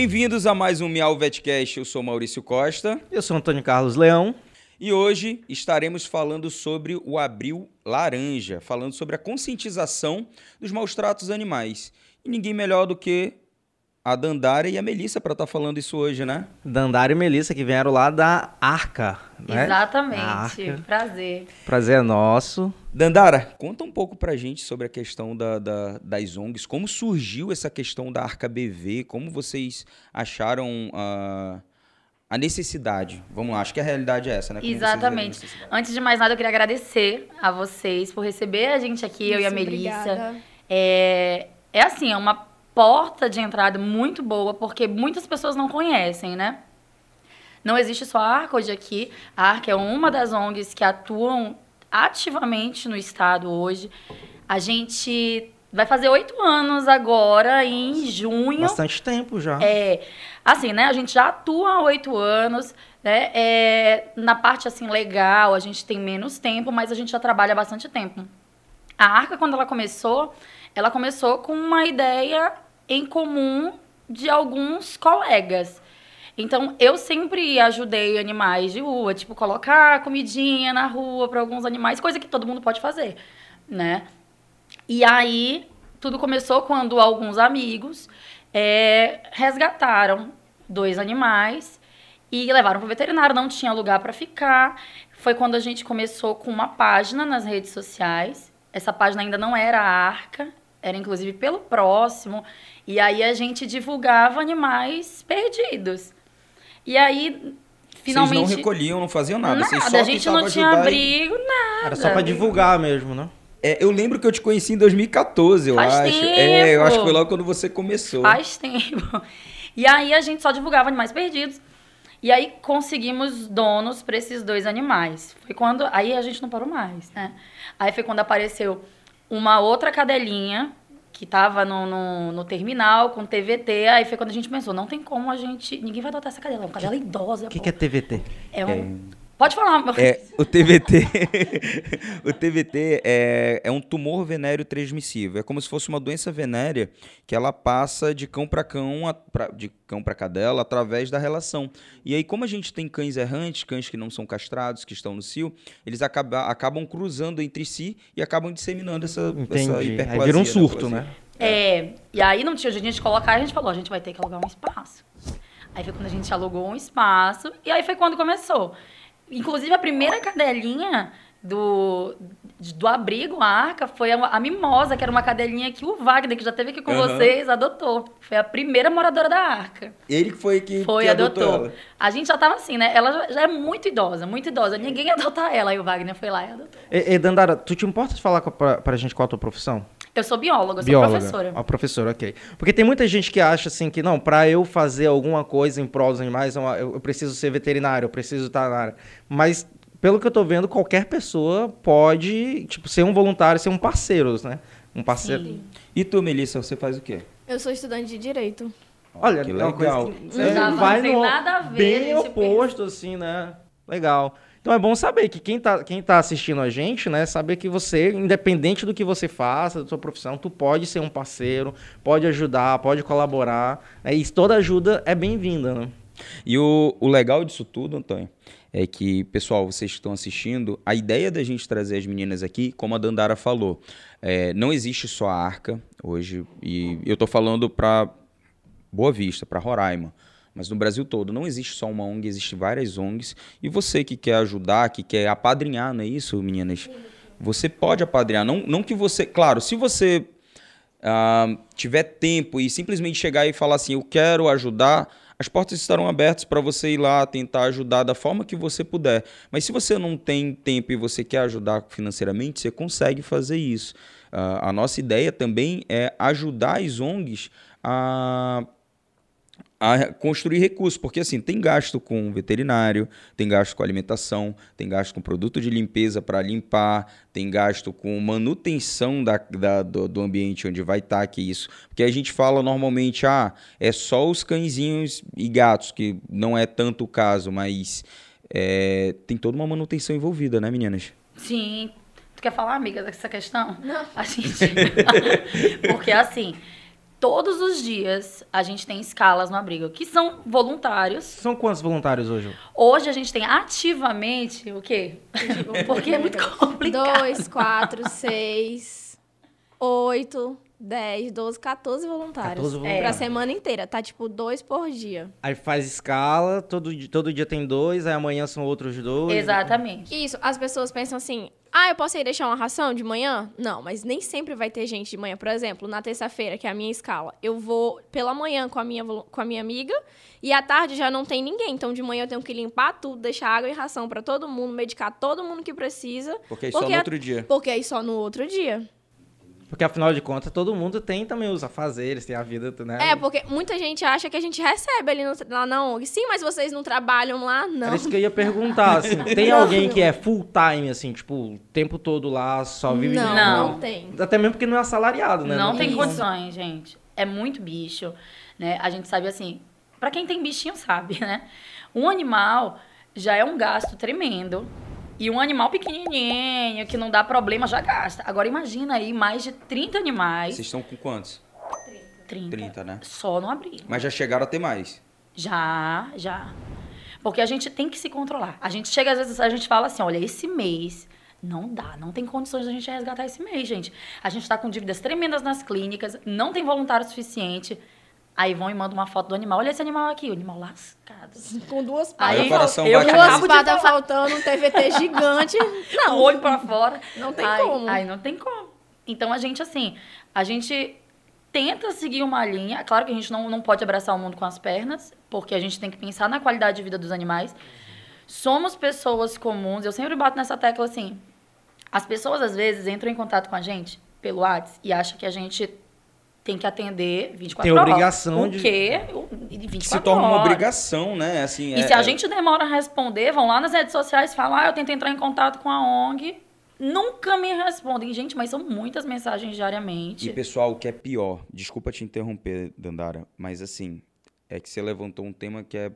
Bem-vindos a mais um Miau Vetcast. Eu sou Maurício Costa. Eu sou Antônio Carlos Leão. E hoje estaremos falando sobre o Abril Laranja, falando sobre a conscientização dos maus tratos animais. E ninguém melhor do que a Dandara e a Melissa para estar tá falando isso hoje, né? Dandara e Melissa, que vieram lá da Arca, né? Exatamente. Arca. Prazer. Prazer é nosso. Dandara, conta um pouco pra gente sobre a questão da, da, das ONGs, como surgiu essa questão da Arca BV, como vocês acharam a, a necessidade. Vamos lá, acho que a realidade é essa, né? Como Exatamente. Antes de mais nada, eu queria agradecer a vocês por receber a gente aqui, Isso, eu e a Melissa. Obrigada. É, é assim, é uma porta de entrada muito boa, porque muitas pessoas não conhecem, né? Não existe só a ARC hoje aqui. A ARC é uma das ONGs que atuam ativamente no estado hoje. A gente vai fazer oito anos agora, em junho. Bastante tempo já. É. Assim, né? A gente já atua há oito anos. Né? É, na parte assim legal, a gente tem menos tempo, mas a gente já trabalha há bastante tempo. A Arca, quando ela começou, ela começou com uma ideia em comum de alguns colegas. Então, eu sempre ajudei animais de rua, tipo, colocar comidinha na rua para alguns animais, coisa que todo mundo pode fazer, né? E aí, tudo começou quando alguns amigos é, resgataram dois animais e levaram para o veterinário, não tinha lugar para ficar. Foi quando a gente começou com uma página nas redes sociais. Essa página ainda não era a Arca, era inclusive pelo próximo. E aí a gente divulgava animais perdidos. E aí, finalmente. Vocês não recolhiam, não faziam nada. Nada, Vocês só a gente não tinha abrigo, e... nada. Era só para divulgar mesmo, né? É, eu lembro que eu te conheci em 2014, eu Faz acho. Tempo. É, eu acho que foi logo quando você começou. Faz tempo. E aí a gente só divulgava animais perdidos. E aí conseguimos donos para esses dois animais. Foi quando. Aí a gente não parou mais, né? Aí foi quando apareceu uma outra cadelinha que estava no, no, no, terminal com TVT. Aí foi quando a gente pensou, não tem como a gente. Ninguém vai adotar essa cadela, é uma cadela idosa. O que, que, é TVT? É um. Pode falar, meu é, O TVT, o TVT é, é um tumor venéreo transmissível. É como se fosse uma doença venérea que ela passa de cão para cão, a, pra, de cão para cadela, através da relação. E aí, como a gente tem cães errantes, cães que não são castrados, que estão no cio, eles acaba, acabam cruzando entre si e acabam disseminando essa, essa hiperplasia. Aí vira um surto, né? É, e aí não tinha jeito de colocar, a gente falou, a gente vai ter que alugar um espaço. Aí foi quando a gente alugou um espaço, e aí foi quando começou. Inclusive, a primeira cadelinha do, do abrigo, a arca, foi a, a, Mimosa, que era uma cadelinha que o Wagner, que já esteve aqui com uhum. vocês, adotou. Foi a primeira moradora da arca. Ele que foi que, foi, que adotou. adotou ela. A gente já tava assim, né? Ela já, já, é muito idosa, muito idosa. Ninguém ia adotar ela. Aí o Wagner foi lá e adotou. E, e Dandara, tu te importa de falar pra, pra gente qual a tua profissão? Eu sou bióloga, eu sou bióloga. professora. A professora, ok. Porque tem muita gente que acha assim que, não, para eu fazer alguma coisa em prol dos animais, eu, eu preciso ser veterinário, eu preciso estar na área. Mas, pelo que eu tô vendo, qualquer pessoa pode, tipo, ser um voluntário, ser um parceiro, né? Um parceiro. Sim. E tu, Melissa, você faz o quê? Eu sou estudante de Direito. Olha, que legal. É que, é, não, vai não tem no, nada a ver. Bem oposto, pensa. assim, né? Legal. Então é bom saber que quem está quem tá assistindo a gente, né, saber que você, independente do que você faça, da sua profissão, tu pode ser um parceiro, pode ajudar, pode colaborar. Né, e toda ajuda é bem-vinda, né? E o, o legal disso tudo, Antônio, é que, pessoal, vocês que estão assistindo, a ideia da gente trazer as meninas aqui, como a Dandara falou, é, não existe só a Arca hoje, e eu estou falando para Boa Vista, para Roraima mas no Brasil todo. Não existe só uma ONG, existem várias ONGs. E você que quer ajudar, que quer apadrinhar, não é isso, meninas? Você pode apadrinhar. Não, não que você. Claro, se você uh, tiver tempo e simplesmente chegar e falar assim, eu quero ajudar. As portas estarão abertas para você ir lá tentar ajudar da forma que você puder. Mas se você não tem tempo e você quer ajudar financeiramente, você consegue fazer isso. Uh, a nossa ideia também é ajudar as ONGs a a construir recursos, porque assim, tem gasto com veterinário, tem gasto com alimentação, tem gasto com produto de limpeza para limpar, tem gasto com manutenção da, da do, do, ambiente onde vai estar, tá, que isso. Porque a gente fala normalmente, ah, é só os cãezinhos e gatos, que não é tanto o caso, mas é, tem toda uma manutenção envolvida, né, meninas? Sim. Tu quer falar, amiga, dessa questão? Não. A gente... porque assim Todos os dias a gente tem escalas no abrigo, que são voluntários. São quantos voluntários hoje? Hoje a gente tem ativamente o quê? Porque é muito complicado. Dois, quatro, seis, oito, dez, doze, 14 voluntários. 14 É. voluntários. Pra semana inteira. Tá tipo dois por dia. Aí faz escala, todo, todo dia tem dois, aí amanhã são outros dois. Exatamente. Isso, as pessoas pensam assim: ah, eu posso ir deixar uma ração de manhã? Não, mas nem sempre vai ter gente de manhã. Por exemplo, na terça-feira, que é a minha escala, eu vou pela manhã com a minha, com a minha amiga e à tarde já não tem ninguém. Então de manhã eu tenho que limpar tudo, deixar água e ração pra todo mundo, medicar todo mundo que precisa. Porque aí só Porque no a- outro dia. Porque aí só no outro dia. Porque afinal de contas, todo mundo tem também os afazeres, tem a vida, né? É, porque muita gente acha que a gente recebe ali no, lá na ONG. Sim, mas vocês não trabalham lá, não. Era isso que eu ia perguntar, assim, tem alguém que é full time, assim, tipo, o tempo todo lá, só vive... Não, Não. não, tem. Até mesmo porque não é assalariado, né? Não tem Isso. condições, gente. É muito bicho, né? A gente sabe assim, pra quem tem bichinho sabe, né? Um animal já é um gasto tremendo. E um animal pequenininho, que não dá problema, já gasta. Agora imagina aí mais de 30 animais. Vocês estão com quantos? 30. 30, né? Só no abrigo. Mas já chegaram a ter mais. Já, já. Porque a gente tem que se controlar. A gente chega, às vezes, a gente fala assim, olha, esse mês não dá, não tem condições de a gente resgatar esse mês, gente. A gente tá com dívidas tremendas nas clínicas, não tem voluntário suficiente. Aí vão e mandam uma foto do animal. Olha esse animal aqui, o animal lascado. Com duas Aí patas. o coração eu bate. Duas patas faltando, um TVT gigante. Não, olho pra fora. Não tem Aí- como. Aí não tem como. Então a gente, assim, a gente tenta seguir uma linha. Claro que a gente não, não pode abraçar o mundo com as pernas, porque a gente tem que pensar na qualidade de vida dos animais. Somos pessoas comuns. Eu sempre bato nessa tecla assim. As pessoas, às vezes, entram em contato com a gente pelo WhatsApp e acham que a gente tem que atender 24 Tem horas. obrigação o de- quê? O- 24 Se torna uma horas. obrigação, né? Assim, E é- se a é- gente demora a responder, vão lá nas redes sociais e falam, ah, eu tentei entrar em contato com a ONG. Nunca me respondem. Gente, mas são muitas mensagens E diariamente. pessoal, o que é pior, desculpa te interromper, Dandara, mas assim, é que você levantou um tema que é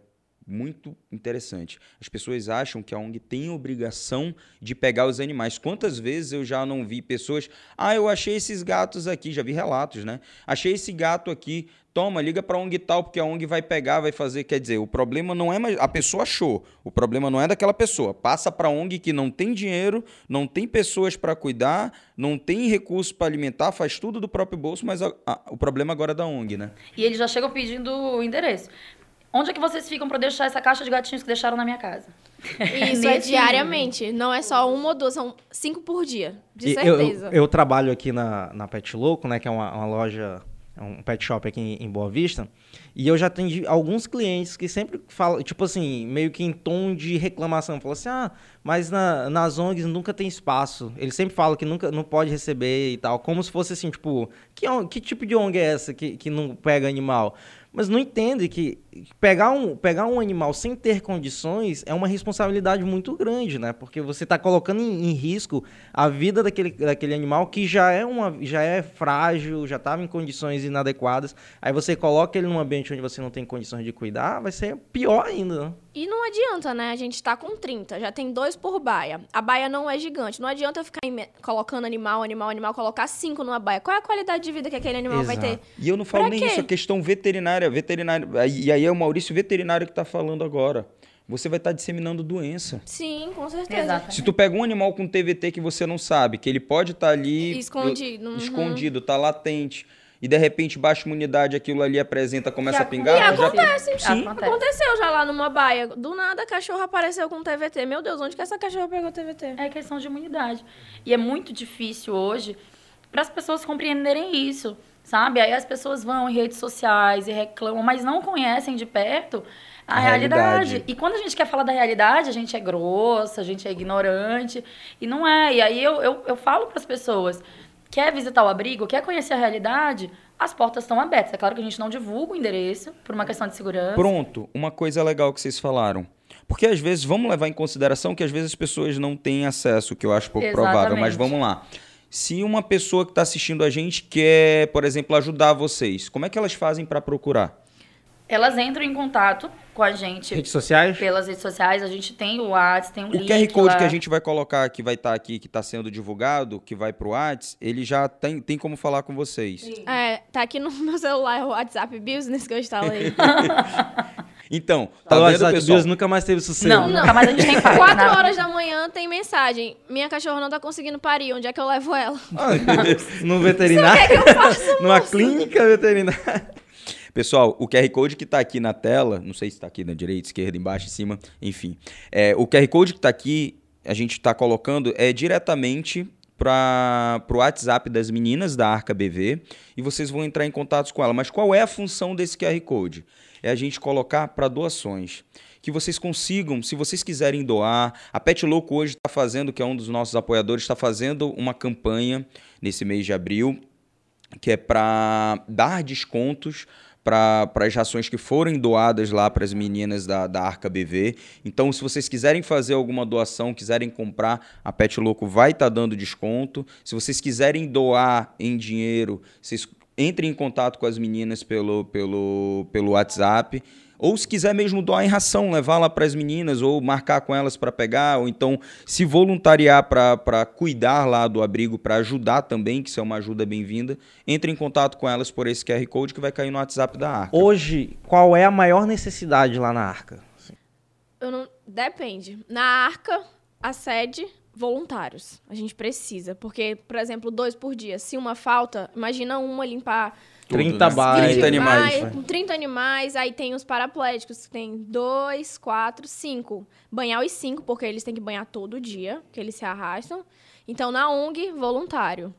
muito interessante. As pessoas acham que a ONG tem obrigação de pegar os animais. Quantas vezes eu já não vi pessoas, ah, eu achei esses gatos aqui, já vi relatos, né? Achei esse gato aqui, toma, liga pra ONG tal, porque a ONG vai pegar, vai fazer, quer dizer, o problema não é mais, a pessoa achou, o problema não é daquela pessoa. Passa pra ONG que não tem dinheiro, não tem pessoas para cuidar, não tem recurso para alimentar, faz tudo do próprio bolso, mas a- a- o problema agora é da ONG, né? E eles já chegam pedindo o endereço. Onde é que vocês ficam pra deixar essa caixa de gatinhos que deixaram na minha casa? Isso é Nesse diariamente. Não é só uma ou duas, são cinco por dia. De E certeza. Eu, eu trabalho aqui na, na Pet Louco, né? Que é uma, uma loja, é um pet shop aqui em, em Boa Vista. E eu já atendi alguns clientes que sempre falam, tipo assim, meio que em tom de reclamação. Falam assim, ah, mas na, nas ONGs nunca tem espaço. Eles sempre falam que nunca não pode receber e tal. Como se fosse assim, tipo, que, que tipo de ONG é essa que, que não pega animal? Mas não entende que pegar um, pegar um animal sem ter condições é uma responsabilidade muito grande, né? Porque você está colocando em, em risco a vida daquele, daquele animal que já é, uma, já é frágil, já estava em condições inadequadas. Aí você coloca ele num ambiente onde você não tem condições de cuidar, vai ser pior ainda. né? E não adianta, né? A gente tá com 30, já tem dois por baia. A baia não é gigante. Não adianta eu ficar colocando animal, animal, animal, colocar cinco numa baia. Qual é a qualidade de vida que aquele animal vai Exato. ter? E eu não falo Pra nem quê? isso, é questão veterinária, veterinária. E aí é o Maurício veterinário que está falando agora. Você vai estar disseminando doença. Sim, com certeza. Exato. Se tu pega um animal com TVT que você não sabe, que ele pode estar ali Escondido, uhum. escondido, tá latente, e de repente baixa imunidade, aquilo ali apresenta, começa a Que pingar, E tu já acontece. Sim. Acontece. Aconteceu já lá numa baia. Do nada a cachorra apareceu com TVT. Meu Deus, onde que essa cachorra pegou TVT? É questão de imunidade. E é muito difícil hoje para as pessoas compreenderem isso, sabe? Aí as pessoas vão em redes sociais e reclamam, mas não conhecem de perto a, A realidade. realidade. E quando a gente quer falar da realidade, a gente é grossa, a gente é ignorante. E não é. E aí eu, eu, eu falo para as pessoas: quer visitar o abrigo, quer conhecer a realidade? As portas estão abertas. É claro que a gente não divulga o endereço por uma questão de segurança. Pronto, uma coisa legal que vocês falaram. Porque às vezes, vamos levar em consideração que às vezes as pessoas não têm acesso, que eu acho pouco provável, mas Exatamente. vamos lá. Se uma pessoa que está assistindo a gente quer, por exemplo, ajudar vocês, como é que elas fazem para procurar? Elas entram em contato com a gente Redes sociais? pelas redes sociais. A gente tem o WhatsApp, tem o, O link QR Code lá. que a gente vai colocar, que vai estar aqui, que está sendo divulgado, que vai pro Whats, ele já tem, tem como falar com vocês. É, tá aqui no meu celular o WhatsApp Business que eu instalei. Então, Tá tá no vendo, WhatsApp, pessoal? Deus nunca mais teve sossego. Não, né? nunca mais a gente tem. Quatro horas da manhã tem mensagem. Minha cachorra não tá conseguindo parir. Onde é que eu levo ela? Ah, no veterinário? que eu faço, Numa moço? clínica veterinária. Pessoal, o QR Code que está aqui na tela, não sei se está aqui na direita, esquerda, embaixo, em cima, enfim. É, o QR Code que está aqui, a gente está colocando, é diretamente para o WhatsApp das meninas da Arca BV e vocês vão entrar em contato com ela. Mas qual é a função desse QR Code? É a gente colocar para doações. Que vocês consigam, se vocês quiserem doar. A Pet Louco hoje está fazendo, que é um dos nossos apoiadores, está fazendo uma campanha nesse mês de abril que é para dar descontos para as rações que forem doadas lá para as meninas da, da Arca BV. Então, se vocês quiserem fazer alguma doação, quiserem comprar, a Pet Louco vai estar dando desconto. Se vocês quiserem doar em dinheiro, vocês entrem em contato com as meninas pelo, pelo, pelo WhatsApp. Ou se quiser mesmo doar em ração, levar lá para as meninas, ou marcar com elas para pegar, ou então se voluntariar para cuidar lá do abrigo, para ajudar também, que isso é uma ajuda bem-vinda, entre em contato com elas por esse QR Code que vai cair no WhatsApp da Arca. Hoje, qual é a maior necessidade lá na Arca? Eu não... Depende. Na arca, a sede, voluntários. A gente precisa. Porque, por exemplo, dois por dia. Se uma falta, imagina uma limpar 30 né? bairros. 30 animais. Com 30 animais, aí tem os paraplégicos, que tem dois, quatro, cinco. Banhar os cinco, porque eles têm que banhar todo dia, que eles se arrastam. Então, na ONG, voluntário.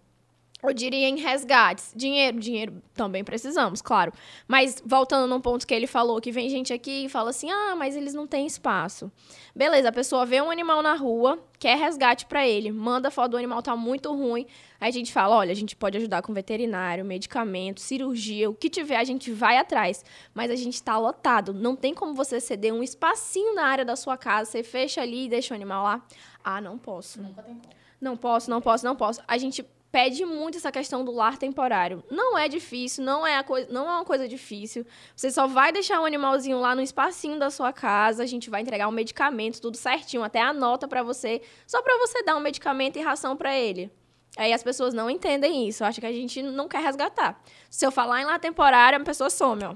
Eu diria em resgates. Dinheiro, dinheiro também precisamos, claro. Mas voltando num ponto que ele falou, que vem gente aqui e fala assim: ah, mas eles não têm espaço. Beleza, a pessoa vê um animal na rua, quer resgate pra ele, manda foto do animal, tá muito ruim. Aí a gente fala: olha, a gente pode ajudar com veterinário, medicamento, cirurgia, o que tiver, a gente vai atrás. Mas a gente tá lotado. Não tem como você ceder um espacinho na área da sua casa, você fecha ali e deixa o animal lá. Ah, não posso. Nunca tem como. Não posso, não posso, não posso. A gente pede muito essa questão do lar temporário. Não é difícil, não é, a não é uma coisa difícil. Você só vai deixar um animalzinho lá no espacinho da sua casa, a gente vai entregar um medicamento, tudo certinho, até a nota pra você, só pra você dar um medicamento e ração pra ele. Aí as pessoas não entendem isso, acham que a gente não quer resgatar. Se eu falar em lar temporário, a pessoa some, ó.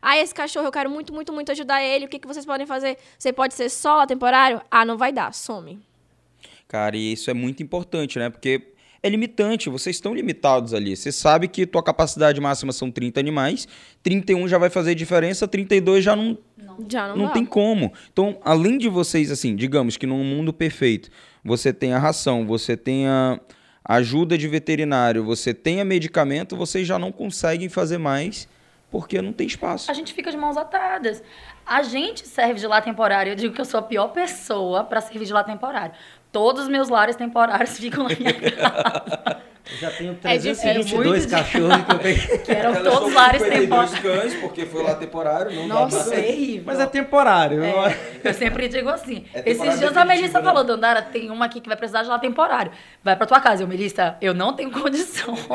Ah, esse cachorro, eu quero muito, muito, muito ajudar ele. O que, que vocês podem fazer? Você pode ser só lá temporário? Ah, não vai dar, some. Cara, e isso é muito importante, né? Porque é limitante, vocês estão limitados ali. Você sabe que tua capacidade máxima são 30 animais, 31 já vai fazer diferença, 32 já não, Já não, não tem como. Então, além de vocês, assim, digamos que num mundo perfeito, você tem a ração, você tem a ajuda de veterinário, você tem a medicamento, vocês já não conseguem fazer mais porque não tem espaço. A gente fica de mãos atadas. A gente serve de lá temporário. Eu digo que eu sou a pior pessoa pra servir de lá temporário. Todos os meus lares temporários ficam na minha casa. Eu já tenho É difícil. 322 É cachorros que eu peguei. Que eram todos lares temporários. cães, porque foi lá temporário, não Nossa, é terrível. Mas é temporário. é? É, eu sempre digo assim. É Esses dias a Melissa né? falou, Dandara, tem uma aqui que vai precisar de lá temporário. Vai pra tua casa. Eu, Melissa, eu não tenho condições.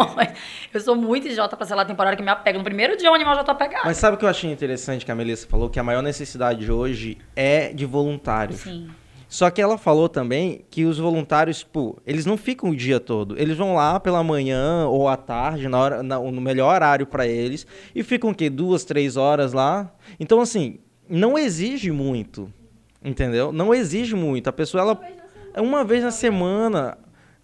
Eu sou muito idiota pra ser lá temporário, que me apega. No primeiro dia o animal já tá pegado. Mas sabe o que eu achei interessante que a Melissa falou? Que a maior necessidade hoje é de voluntário. Sim. Só que ela falou também que os voluntários, pô, eles não ficam o dia todo. Eles vão lá pela manhã ou à tarde, na hora, na- no melhor horário para eles, e ficam o quê? Duas, três horas lá. Então, assim, não exige muito. Entendeu? Não exige muito. A pessoa, ela. Uma vez na semana.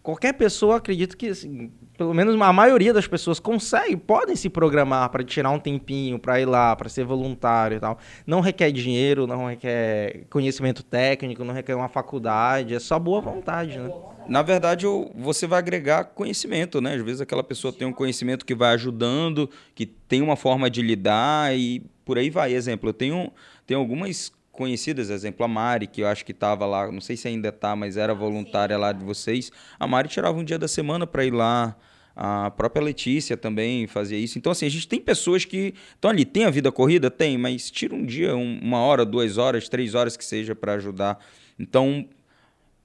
Qualquer pessoa, acredito que, assim, pelo menos a maioria das pessoas consegue, podem se programar para tirar um tempinho, para ir lá, para ser voluntário e tal. Não requer dinheiro, não requer conhecimento técnico, não requer uma faculdade, é só boa vontade, né? Na verdade, você vai agregar conhecimento, né? Às vezes aquela pessoa tem um conhecimento que vai ajudando, que tem uma forma de lidar e por aí vai. Exemplo, eu tenho, tenho algumas conhecidas, exemplo, a Mari, que eu acho que estava lá, não sei se ainda está, mas era voluntária lá de vocês. A Mari tirava um dia da semana para ir lá. A própria Letícia também fazia isso. Então, assim, a gente tem pessoas que estão ali. Tem a vida corrida? Tem, mas tira um dia, um- uma hora, duas horas, três horas que seja para ajudar. Então,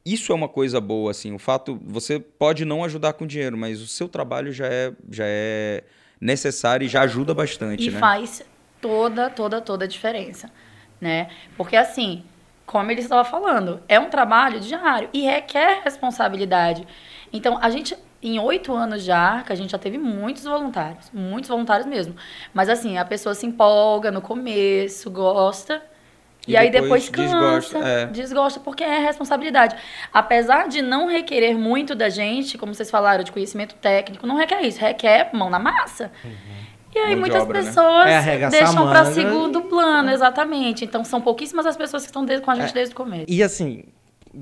isso é uma coisa boa, assim. O fato, você pode não ajudar com dinheiro, mas o seu trabalho já é, já é necessário e já ajuda bastante, E né? faz toda, toda, toda a diferença, né? Porque assim, como ele estava falando, é um trabalho diário e requer responsabilidade. Então, a gente, em oito anos de arca, a gente já teve muitos voluntários, muitos voluntários mesmo. Mas assim, a pessoa se empolga no começo, gosta, e, E aí depois depois cansa, desgosta, é. desgosta, porque é responsabilidade. Apesar de não requerer muito da gente, como vocês falaram, de conhecimento técnico, não requer isso, requer mão na massa. E aí muitas obra, né? pessoas É arregaçar a deixam para segundo plano, exatamente. Então são pouquíssimas as pessoas que estão com a gente É. desde o começo. E assim,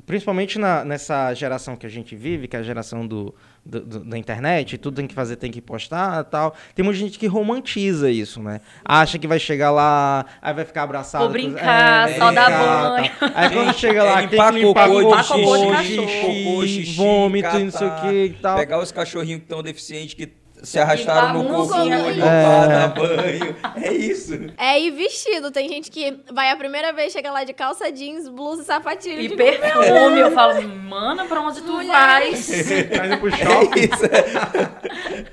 principalmente na- nessa geração que a gente vive, que é a geração do, do- do- da internet, tudo tem que fazer, tem que postar tal. Tem muita gente que romantiza isso, né? Acha que vai chegar lá, aí vai ficar abraçado. Vou com- brincar, é, só dar brincar, banho. tal. Aí quando chega lá, É, tem que limpar cocô limpar cocô, xixi, cachorro. cocô, xixi, vômito e não sei o que e tal. Pegar os cachorrinhos que estão deficientes que se arrastaram no cocô, né? É. dar banho. É isso. É ir vestido. Tem gente que vai a primeira vez, chega lá de calça jeans, blusa e sapatilho. E perfume, eu falo, mana, pra onde tu vais? Tá indo pro É shopping. isso.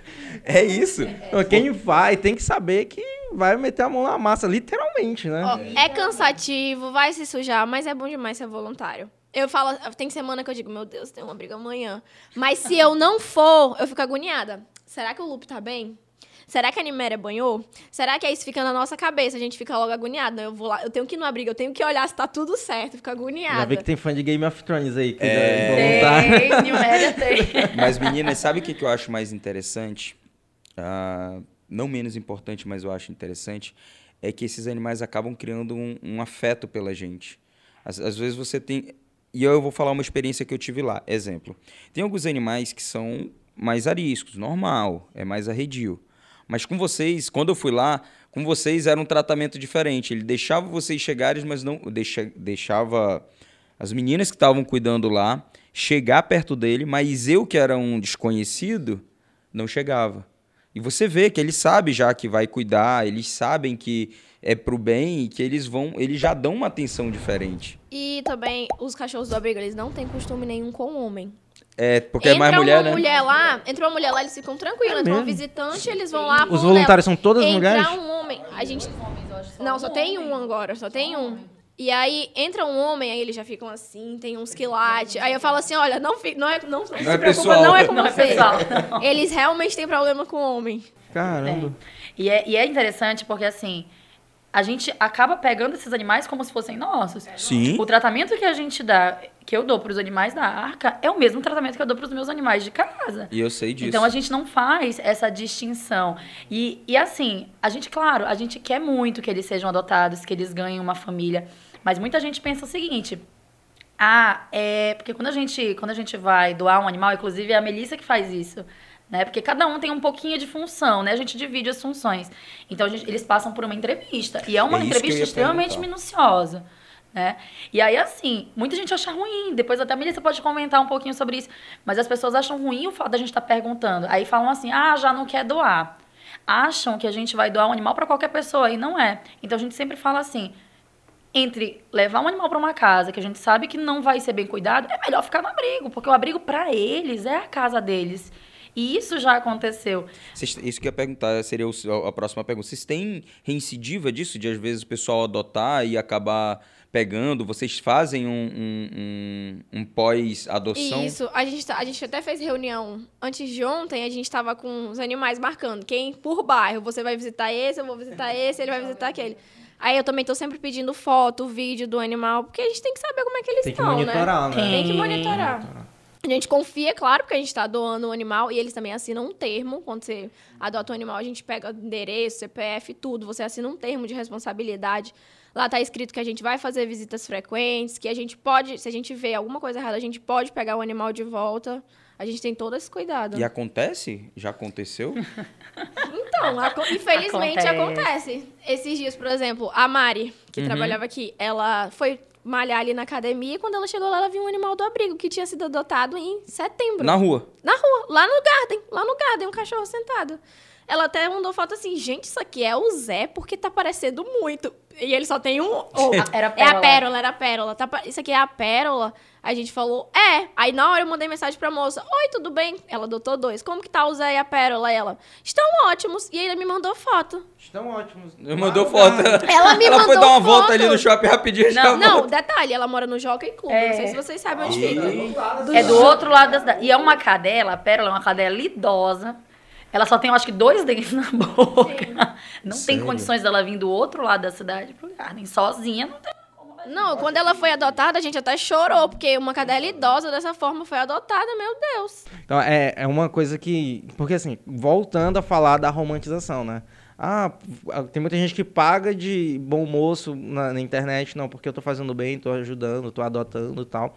É isso. Então, Quem vai tem que saber que vai meter a mão na massa, literalmente, né? Ó, é cansativo, vai se sujar, mas é bom demais ser voluntário. Eu falo, tem semana que eu digo, meu Deus, tem uma briga amanhã. Mas se eu não for, eu fico agoniada. Será que o Lupe tá bem? Será que a Niméria banhou? Será que é isso fica na nossa cabeça? A gente fica logo agoniada. Eu vou lá, eu tenho que ir numa briga, eu tenho que olhar se tá tudo certo, fico agoniada. Já vê que tem fã de Game of Thrones aí, que É. Tem, Nilméria tem. Mas, meninas, sabe o que, que eu acho mais interessante? Ah, não menos importante, mas eu acho interessante, é que esses animais acabam criando um, um afeto pela gente. Às, às vezes você tem. E eu vou falar uma experiência que eu tive lá. Exemplo. Tem alguns animais que são mais ariscos, normal, é mais arredio. Mas com vocês, quando eu fui lá, com vocês era um tratamento diferente. Ele deixava vocês chegarem, mas não. Deixa, deixava as meninas que estavam cuidando lá chegar perto dele, mas eu, que era um desconhecido, não chegava. E você vê que eles sabem já que vai cuidar, eles sabem que é pro bem e que eles vão, eles já dão uma atenção diferente. E também, os cachorros do abrigo, eles não têm costume nenhum com o homem. É, porque é mais mulher, uma né? mulher lá, entra uma mulher lá, eles ficam tranquilos. É entra uma mesmo? visitante, eles vão lá. Os vão voluntários são todas Entrar mulheres? um homem, a gente... Não, só tem um agora, só tem um. E aí, entra um homem, aí eles já ficam assim, tem uns quilates. Aí eu falo assim, olha, não, fi- não é, não, não, se é preocupa, pessoal. não é com Não é você. pessoal, não. Eles realmente têm problema com o homem. Caramba. E é, e é interessante porque, assim, a gente acaba pegando esses animais como se fossem nossos. Sim. O tratamento que a gente dá, que eu dou para os animais da arca, é o mesmo tratamento que eu dou para os meus animais de casa. E eu sei disso. Então a gente não faz essa distinção. E, e assim, a gente, claro, a gente quer muito que eles sejam adotados, que eles ganhem uma família. Mas muita gente pensa o seguinte. Ah, é. Porque quando a gente, quando a gente vai doar um animal, inclusive é a Melissa que faz isso. Né? Porque cada um tem um pouquinho de função, né? A gente divide as funções. Então gente- eles passam por uma entrevista. E é uma É entrevista extremamente perguntar. minuciosa. Né? E aí, assim, muita gente acha ruim. Depois até a Melissa pode comentar um pouquinho sobre isso. Mas as pessoas acham ruim o fato da gente estar perguntando. Aí falam assim: ah, já não quer doar. Acham que a gente vai doar um animal para qualquer pessoa. E não é. Então a gente sempre fala assim: entre levar um animal para uma casa que a gente sabe que não vai ser bem cuidado, é melhor ficar no abrigo. Porque o abrigo, para eles, é a casa deles. E isso já aconteceu. Isso que eu ia perguntar, seria o- a próxima pergunta. Vocês têm reincidiva disso, de às vezes o pessoal adotar e acabar pegando? Vocês fazem um, um, um- um pós-adoção? Isso, a gente, tá- a gente até fez reunião antes de ontem, a gente tava com os animais marcando. Quem por bairro, você vai visitar esse, eu vou visitar esse, ele vai visitar aquele. Aí eu também tô sempre pedindo foto, vídeo do animal, porque a gente tem que saber como é que eles Tem que estão, né? monitorar, né? Tem que Tem. monitorar. A gente confia, claro, porque a gente tá doando o animal e eles também assinam um termo. Quando você adota um animal, a gente pega endereço, CPF, tudo. Você assina um termo de responsabilidade. Lá tá escrito que a gente vai fazer visitas frequentes, que a gente pode, se a gente vê alguma coisa errada, a gente pode pegar o animal de volta. A gente tem todo esse cuidado. E acontece? Já aconteceu? Então, aco- infelizmente Acontece. acontece. Esses dias, por exemplo, a Mari, que Uhum. trabalhava aqui, ela foi malhar ali na academia e quando ela chegou lá, ela viu um animal do abrigo que tinha sido adotado em setembro. Na rua. Na rua, lá no Garden, lá no Garden, um cachorro sentado. Ela até mandou foto assim, gente, isso aqui é o Zé, porque tá parecendo muito. E ele só tem um. Oh, Era É a pérola. pérola, era a pérola. Tá isso aqui é a pérola. A gente falou, é. Aí na hora eu mandei mensagem pra moça: Oi, tudo bem? Ela adotou dois. Como que tá o Zé e a pérola? Ela, estão ótimos. E aí ele me mandou foto. Estão ótimos. Mandou foto. Ela me Ela foi mandou dar uma volta foto. ali no shopping rapidinho. Não, volta. detalhe, ela mora no Jockey Club. É. Não sei se vocês sabem onde fica. É do outro lado da cidade. E é uma cadela, a Pérola é uma cadela idosa. Ela só tem, eu acho que, dois dentes na boca. Não tem Sério? condições dela vir do outro lado da cidade pro Garden. Sozinha, não tem. Não, quando ela foi adotada, a gente até chorou, porque uma cadela idosa dessa forma foi adotada, meu Deus. Então, é, é uma coisa que. Porque, assim, voltando a falar da romantização, né? Ah, tem muita gente que paga de bom moço na, na internet, não, porque eu tô fazendo bem, tô ajudando, tô adotando e tal.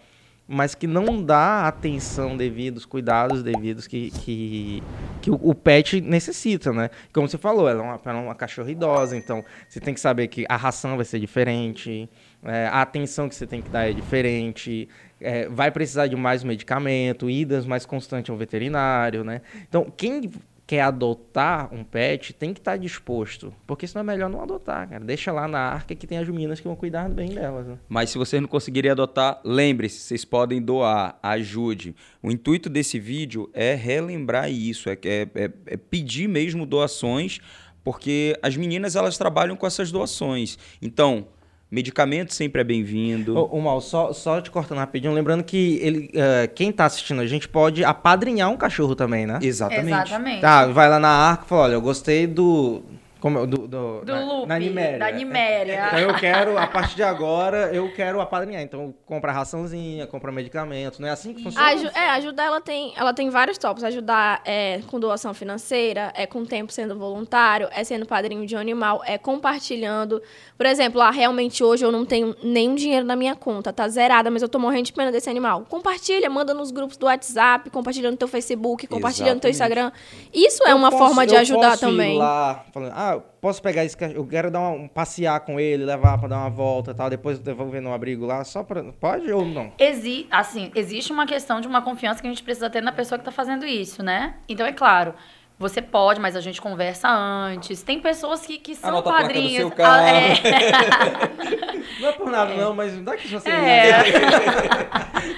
Mas que não dá atenção devida, os cuidados devidos que, que, que o, o pet necessita, né? Como você falou, ela é uma, ela é uma cachorra idosa, então você tem que saber que a ração vai ser diferente, é, a atenção que você tem que dar é diferente, é, vai precisar de mais medicamento, idas mais constantes ao veterinário, né? Então, quem quer adotar um pet tem que estar disposto, porque senão é melhor não adotar, cara. Deixa lá na arca que tem as meninas que vão cuidar bem delas. Né? Mas se vocês não conseguirem adotar, lembre-se, vocês podem doar, ajude. O intuito desse vídeo é relembrar isso, é, é- é- é pedir mesmo doações, porque as meninas elas trabalham com essas doações. Então, medicamento sempre é bem-vindo. Ô, ô, Mal, só, só te cortando rapidinho, lembrando que ele, eh, quem tá assistindo a gente pode apadrinhar um cachorro também, né? Exatamente. Exatamente. Tá, vai lá na arca e fala, olha, eu gostei do... Como, é? do, do, Do na, Lupe, na Niméria. da Niméria. Então eu quero, a partir de agora, eu quero apadrinhar. Então compra raçãozinha, compra medicamento. Não é assim que funciona? Aju é, ajudar ela tem, ela tem vários tópicos. Ajudar é, com doação financeira, é com tempo sendo voluntário, é sendo padrinho de um animal, é compartilhando. Por exemplo, ah, realmente hoje eu não tenho nenhum dinheiro na minha conta, tá zerada, mas eu tô morrendo de pena desse animal. Compartilha, manda nos grupos do WhatsApp, compartilha no teu Facebook, compartilha no teu Instagram. Isso é Eu uma posso- forma de eu ajudar posso ir também. lá, falando, ah, eu posso pegar esse cachorro, eu quero dar uma, um passear com ele, levar pra dar uma volta e tal, depois devolver no abrigo lá, só pra... Pode ou não? Exi assim, existe uma questão de uma confiança que a gente precisa ter na pessoa que está fazendo isso, né? Então, é claro, você pode, mas a gente conversa antes. Tem pessoas que, que são Anota a placa do padrinhos. seu carro. Ah, é. Não é por nada não, mas dá que você... É.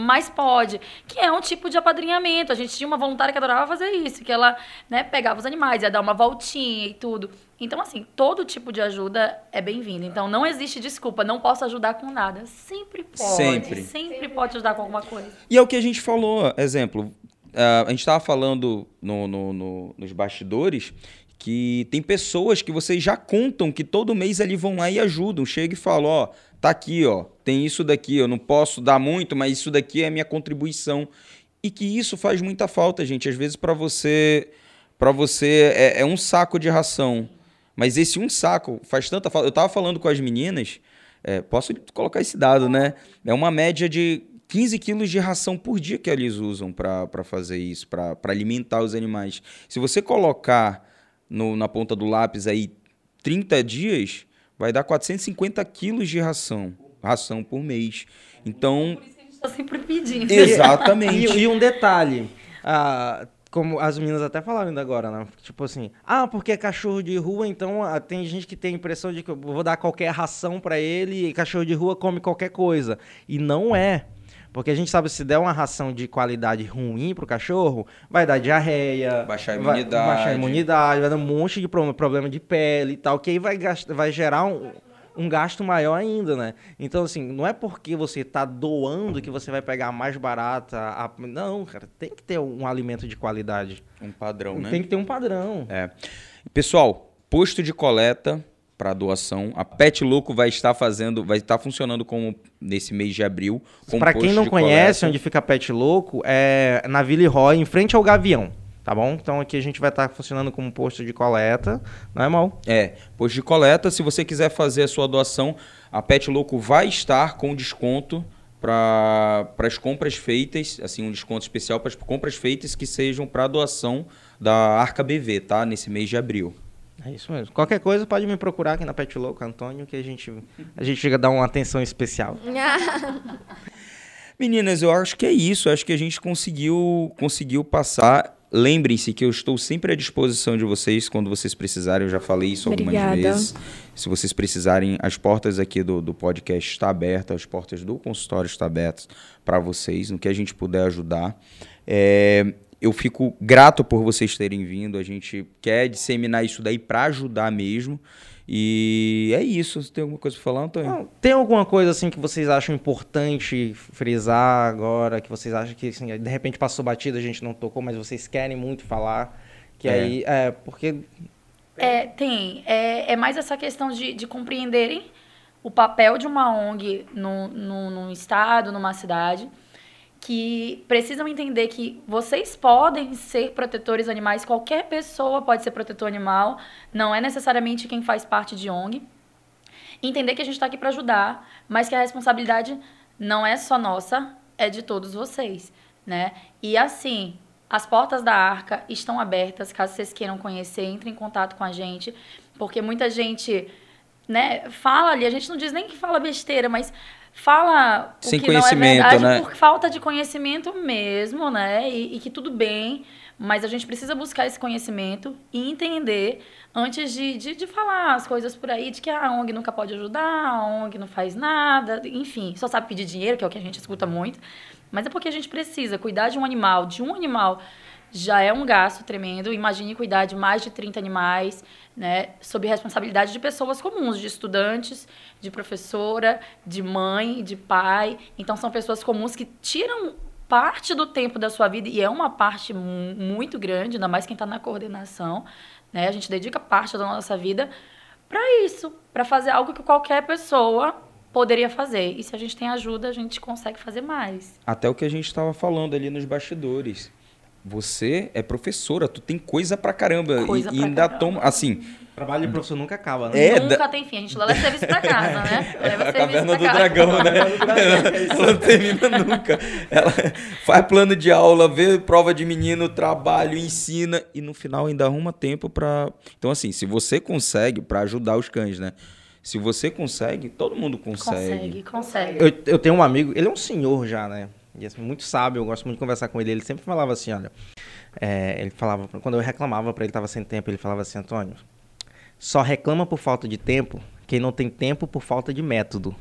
Mas pode. Que é um tipo de apadrinhamento. A gente tinha uma voluntária que adorava fazer isso, que ela né, pegava os animais, ia dar uma voltinha e tudo. Então, assim, todo tipo de ajuda é bem-vindo. Então, não existe desculpa, não posso ajudar com nada. Sempre pode. Sempre. Sempre pode ajudar com alguma coisa. E é o que a gente falou, exemplo, ah, a gente estava falando no- no- no- nos bastidores que tem pessoas que vocês já contam que todo mês ali vão lá e ajudam. Chega e fala, ó, tá aqui, ó, tem isso daqui, eu não posso dar muito, mas isso daqui é a minha contribuição. E que isso faz muita falta, gente. Às vezes para você, para você é, é um saco de ração, mas esse um saco faz tanta falta. Eu tava falando com as meninas, é, posso colocar esse dado, né? É uma média de 15 quilos de ração por dia que eles usam para fazer isso, para alimentar os animais. Se você colocar no- na ponta do lápis aí 30 dias, vai dar 450 quilos de ração, ração por mês. Então, Tô sempre pedindo. exatamente. E, e um detalhe, ah, como as meninas até falaram ainda agora, né? Tipo assim, ah, porque é cachorro de rua, então ah, tem gente que tem a impressão de que eu vou dar qualquer ração pra ele e cachorro de rua come qualquer coisa. E não é. Porque a gente sabe se der uma ração de qualidade ruim pro cachorro, vai dar diarreia, Baixar a vai- imunidade. baixar a imunidade, vai dar um monte de pro- problema de pele e tal, que aí vai, vai gerar um, um gasto maior ainda, né? Então, assim, não é porque você tá doando que você vai pegar mais barata. a- Não, cara, tem que ter um alimento de qualidade. Um padrão, né? Tem que ter um padrão. É. Pessoal, posto de coleta para doação. A Pet Louco vai estar fazendo, vai estar funcionando como nesse mês de abril. Pra quem não conhece coleta. onde fica Pet Louco, é na Vila Roy, em frente ao Gavião. Tá bom? Então aqui a gente vai estar funcionando como posto de coleta, não é mal? É, posto de coleta. Se você quiser fazer a sua doação, a Pet Louco vai estar com desconto para as compras feitas, assim, um desconto especial para as compras feitas que sejam para doação da Arca BV, tá? Nesse mês de abril. É isso mesmo. Qualquer coisa pode me procurar aqui na Pet Louco, Antônio, que a gente a gente chega a dar uma atenção especial. Meninas, eu acho que é isso. Eu acho que a gente conseguiu, conseguiu passar lembrem-se que eu estou sempre à disposição de vocês quando vocês precisarem. Eu já falei isso algumas Obrigada. vezes. Se vocês precisarem, as portas aqui do, do podcast estão abertas, as portas do consultório estão abertas para vocês, no que a gente puder ajudar. É, eu fico grato por vocês terem vindo. A gente quer disseminar isso daí para ajudar mesmo. E é isso. Você tem alguma coisa para falar, Antônio? Não, tem alguma coisa assim que vocês acham importante frisar agora, que vocês acham que assim, de repente passou batida, a gente não tocou, mas vocês querem muito falar? Que É. aí, é, porque É, tem. É, é mais essa questão de, de compreenderem o papel de uma ONG no, no, num estado, numa cidade, que precisam entender que vocês podem ser protetores animais, qualquer pessoa pode ser protetor animal, não é necessariamente quem faz parte de ONG. Entender que a gente está aqui para ajudar, mas que a responsabilidade não é só nossa, é de todos vocês, né? E assim, as portas da Arca estão abertas, caso vocês queiram conhecer, entre em contato com a gente, porque muita gente, né, fala ali, a gente não diz nem que fala besteira, mas fala o Sem que não é conhecimento, verdade né? por falta de conhecimento mesmo, né? E, e que tudo bem, mas a gente precisa buscar esse conhecimento e entender antes de, de, de falar as coisas por aí, de que a ONG nunca pode ajudar, a ONG não faz nada, enfim, só sabe pedir dinheiro, que é o que a gente escuta muito. Mas é porque a gente precisa cuidar de um animal, de um animal já é um gasto tremendo. Imagine cuidar de mais de 30 animais, né, sob responsabilidade de pessoas comuns, de estudantes, de professora, de mãe, de pai. Então são pessoas comuns que tiram parte do tempo da sua vida e é uma parte mu- muito grande, ainda mais quem está na coordenação, né? A gente dedica parte da nossa vida para isso, para fazer algo que qualquer pessoa poderia fazer. E se a gente tem ajuda, a gente consegue fazer mais. Até o que a gente estava falando ali nos bastidores. Você é professora, tu tem coisa pra caramba. Coisa e, pra ainda caramba. toma. Assim, trabalho de professor nunca acaba, né? É, Nunca da- tem fim. A gente leva serviço pra casa, né? Leva a serviço caverna do casa. dragão, né? Ela não termina nunca. Ela faz plano de aula, vê prova de menino, trabalho, ensina e no final ainda arruma tempo pra. Então, assim, se você consegue, pra ajudar os cães, né? Se você consegue, todo mundo Consegue, consegue. Eu, eu tenho um amigo, ele é um senhor já, né? E assim, muito sábio, eu gosto muito de conversar com ele. Ele sempre falava assim, olha. é, ele falava, quando eu reclamava pra ele, tava sem tempo, ele falava assim, Antônio, só reclama por falta de tempo quem não tem tempo por falta de método.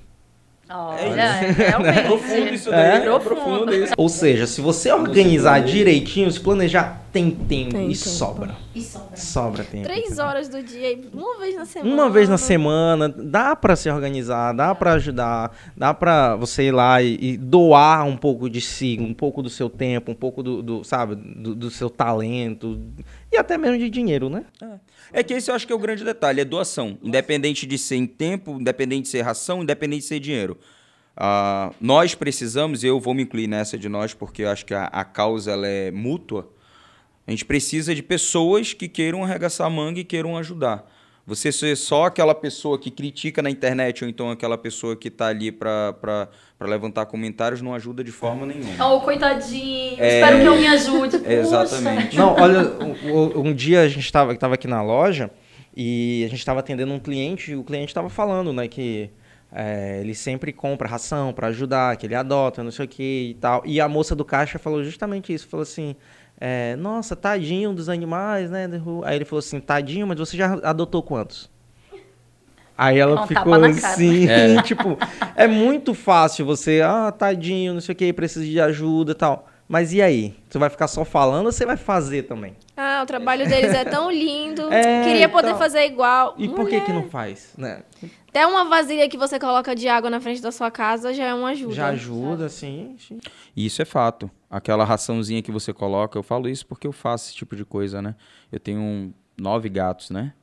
Olha, É realmente. Profundo isso daí, é é Profundo. profundo isso. Ou seja, se você organizar direitinho, se planejar, tem tempo Tem e tempo. sobra. E sobra. Sobra tempo. Três horas do dia, e uma vez na semana. Uma vez na semana, dá pra se organizar, dá pra ajudar, dá pra você ir lá e, e doar um pouco de si, um pouco do seu tempo, um pouco do, do, sabe, do, do seu talento e até mesmo de dinheiro, né? É que esse eu acho que é o grande detalhe, é doação. Independente de ser em tempo, independente de ser ração, independente de ser dinheiro. Ah, nós precisamos, e eu vou me incluir nessa de nós, porque eu acho que a, a causa ela é mútua. A gente precisa de pessoas que queiram arregaçar a manga e queiram ajudar. Você ser só aquela pessoa que critica na internet ou então aquela pessoa que está ali para levantar comentários não ajuda de forma nenhuma. Oh, coitadinho. É. Espero que eu me ajude. Exatamente. Não, olha, um, um dia a gente estava tava aqui na loja e a gente estava atendendo um cliente e o cliente estava falando, né, que é, ele sempre compra ração para ajudar, que ele adota, não sei o que e tal. E a moça do caixa falou justamente isso, falou assim, é, nossa, tadinho dos animais, né? Aí ele falou assim, tadinho, mas você já adotou quantos? Aí ela Dá um ficou assim, É. tipo, é muito fácil você, ah, tadinho, não sei o que, precisa de ajuda e tal. Mas e aí? Você vai ficar só falando ou você vai fazer também? Ah, o trabalho deles é tão lindo. É, Queria poder então. fazer igual. E por que Mulher, que não faz, né? Até uma vasilha que você coloca de água na frente da sua casa já é uma ajuda. Já ajuda, sim. E isso é fato. Aquela raçãozinha que você coloca, eu falo isso porque eu faço esse tipo de coisa, né? Eu tenho nove gatos, né?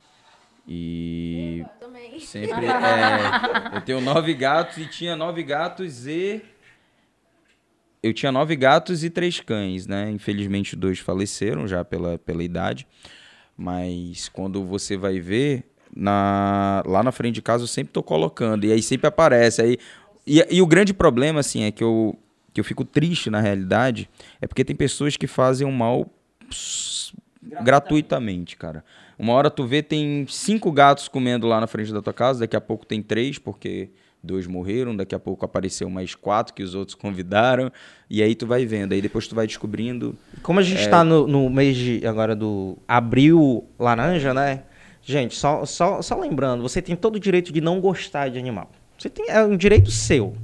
E Também. sempre. é, eu tenho nove gatos e tinha nove gatos e. Eu tinha nove gatos e três cães, né? Infelizmente, dois faleceram já pela, pela idade. Mas quando você vai ver, na, lá na frente de casa eu sempre tô colocando. E aí sempre aparece. Aí, e, e o grande problema, assim, é que eu, que eu fico triste na realidade, é porque tem pessoas que fazem o mal s- gratuitamente, cara. Uma hora tu vê, tem cinco gatos comendo lá na frente da tua casa, daqui a pouco tem três, porque dois morreram, daqui a pouco apareceu mais quatro que os outros convidaram, e aí tu vai vendo, aí depois tu vai descobrindo. Como a gente está no, no mês de agora do abril laranja, né? Gente, só, só, só lembrando, você tem todo o direito de não gostar de animal. Você tem, é um direito seu,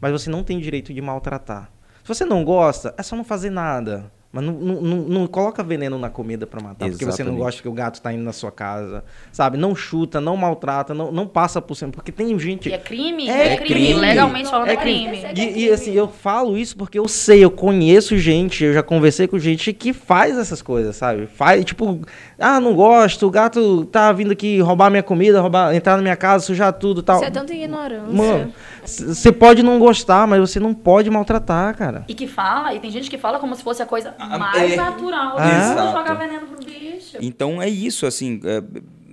mas você não tem direito de maltratar. Se você não gosta, é só não fazer nada. Mas não, não, não, não coloca veneno na comida pra matar, porque você não Exatamente. gosta que o gato tá indo na sua casa, sabe? Não chuta, não maltrata, não, não passa por cima, porque tem gente... E é crime? É É, crime. crime. Legalmente falando, é, É crime. E, e, assim, eu falo isso porque eu sei, eu conheço gente, eu já conversei com gente que faz essas coisas, sabe? Faz, tipo, ah, não gosto, o gato tá vindo aqui roubar minha comida, roubar, entrar na minha casa, sujar tudo e tal. Isso é tanta ignorância. Mano, você pode não gostar, mas você não pode maltratar, cara. E que fala, e tem gente que fala como se fosse a coisa mais é. natural do Ah. Exato. jogar veneno pro bicho. Então é isso, assim, é,